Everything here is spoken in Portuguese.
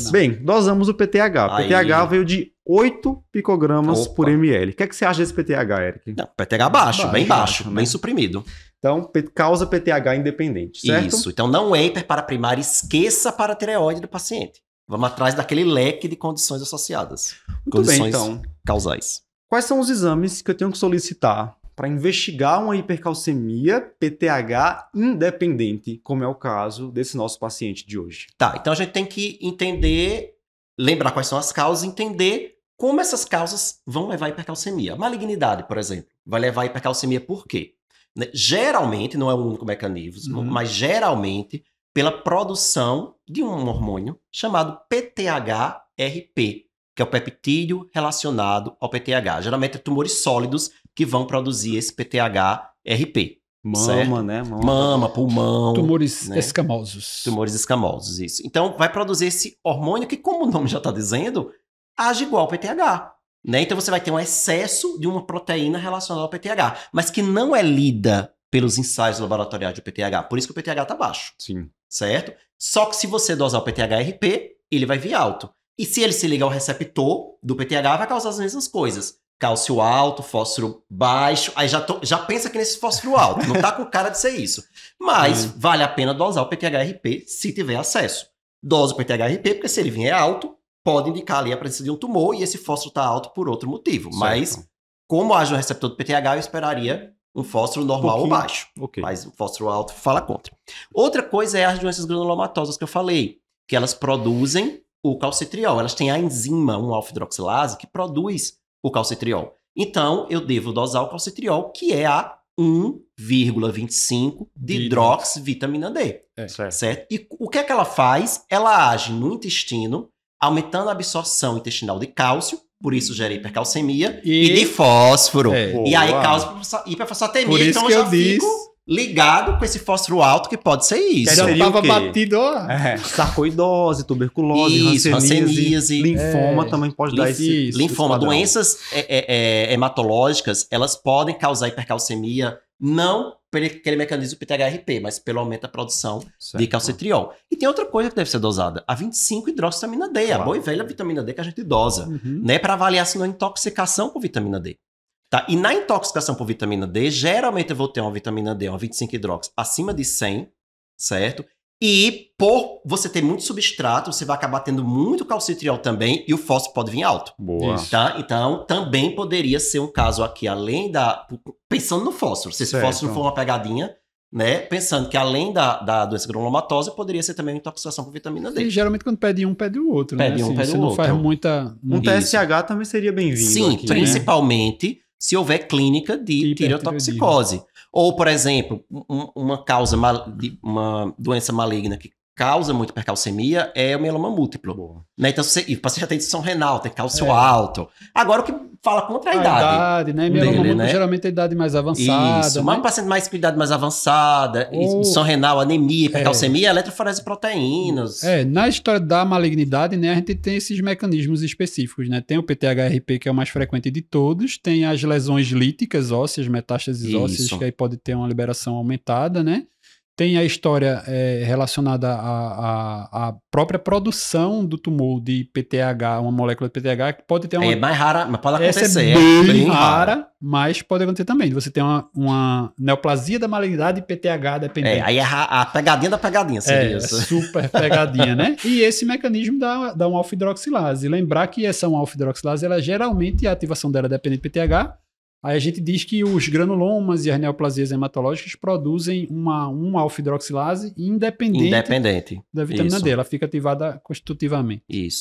Não. Bem, dosamos o PTH. O Aí. PTH veio de 8 picogramas Opa. por ml. O que, é que você acha desse PTH, Eric? Não, PTH baixo, bem Baixo, baixo, né? bem suprimido. Então, causa PTH independente, certo? Isso. Então não é hiperparaprimária, esqueça a paratireoide do paciente. Vamos atrás daquele leque de condições associadas. Muito bem, condições então. causais. Quais são os exames que eu tenho que solicitar para investigar uma hipercalcemia PTH independente, como é o caso desse nosso paciente de hoje? Tá, então a gente tem que entender, lembrar quais são as causas, entender como essas causas vão levar à hipercalcemia. A malignidade, por exemplo, vai levar à hipercalcemia por quê? Né, Geralmente, não é o único mecanismo, Uhum. mas geralmente pela produção de um hormônio chamado PTHRP, que é o peptídeo relacionado ao PTH. Geralmente é tumores sólidos que vão produzir esse PTHRP. Mama, Certo. né? Mama. Mama, pulmão. Tumores né? escamosos. Tumores escamosos, isso. Então, vai produzir esse hormônio que, como o nome já está dizendo, age igual ao PTH. Né? Então, você vai ter um excesso de uma proteína relacionada ao PTH, mas que não é lida pelos ensaios laboratoriais do PTH. Por isso que o PTH está baixo, Sim. certo? Só que se você dosar o PTH-RP, ele vai vir alto. E se ele se ligar ao receptor do PTH, vai causar as mesmas coisas. Cálcio alto, fósforo baixo. Aí já, tô- já pensa que nesse fósforo alto. Não tá com cara de ser isso. Mas Hum. vale a pena dosar o PTHRP se tiver acesso. Dosa o PTHRP, porque se ele vier alto, pode indicar ali a presença de um tumor e esse fósforo tá alto por outro motivo. Mas, Certo. como age no receptor do PTH, eu esperaria um fósforo normal ou Pouquinho. baixo. Ok. Mas o fósforo alto fala contra. Outra coisa é as doenças granulomatosas que eu falei, que elas produzem o calcitriol. Elas têm a enzima 1-alfa-hidroxilase que produz o calcitriol. Então, eu devo dosar o calcitriol, que é a 1,25 de De hidroxivitamina D, Certo. certo? E o que é que ela faz? Ela age no intestino, aumentando a absorção intestinal de cálcio, por isso gera hipercalcemia, e, E- de fósforo. É. E aí causa hiperfosfa- hiperfosfatemia. Por isso então que eu eu já disse. fico ligado com esse fósforo alto que pode ser isso. Já seria o tava quê? batido, ó. É, sarcoidose, tuberculose, Isso, hanseníase. linfoma É. também pode dar esse, Isso, Linfoma, esse doenças é, é, é, hematológicas, elas podem causar hipercalcemia não pelo aquele mecanismo PTHRP, mas pelo aumento da produção de Certo. calcitriol. E tem outra coisa que deve ser dosada, a 25 hidroxivitamina D, a Claro. boa e velha vitamina D que a gente dosa, Uhum. né, para avaliar se não é intoxicação por vitamina D. Tá? E na intoxicação por vitamina D, geralmente eu vou ter uma vitamina D, uma 25 hidrox, acima de 100, certo? E por você ter muito substrato, você vai acabar tendo muito calcitriol também e o fósforo pode vir alto. Boa. Isso. Tá? Então, também poderia ser um caso aqui, além da. Pensando no fósforo, se esse Certo. fósforo for uma pegadinha, né? Pensando que além da, da doença granulomatosa, poderia ser também uma intoxicação por vitamina E D. geralmente quando pede um, pede o outro. Pede né? um, Assim, pede você o não outro. faz muita. Um Isso. TSH também seria bem-vindo. Sim, aqui, né? Se houver clínica de tireotoxicose. Ou, por exemplo, um- uma causa, mal- de- uma doença maligna que causa muita hipercalcemia é o mieloma múltiplo. Boa. Né? Então, você, e o paciente já tem disfunção renal, tem cálcio É. alto. Agora, o que fala contra a, A idade. idade, né? dele, Mieloma múltiplo, né? geralmente a idade mais avançada. Isso, né? mas um paciente mais com idade mais avançada, Ou- disfunção renal, anemia, É. hipercalcemia, eletroforese de proteínas. É, na história da malignidade, né, a gente tem esses mecanismos específicos, né? Tem o PTHRP, que é o mais frequente de todos, tem as lesões líticas ósseas, metástases Isso. ósseas, que aí pode ter uma liberação aumentada, né? Tem a história é, relacionada à, à- à própria produção do tumor de PTH, uma molécula de PTH, que pode ter uma É mais rara, mas pode essa acontecer. é bem, rara, mas pode acontecer também. Você tem uma, uma neoplasia da malignidade PTH dependente. É, aí é a, a pegadinha da pegadinha seria É, isso. super pegadinha, né? E esse mecanismo da, da 1-alfa-hidroxilase. Lembrar que essa 1-alfa-hidroxilase, ela geralmente, a ativação dela é dependente de PTH. Aí a gente diz que os granulomas e as neoplasias hematológicas produzem uma 1-alfa-hidroxilase independente Independente. da vitamina Isso. D. Ela fica ativada constitutivamente. Isso.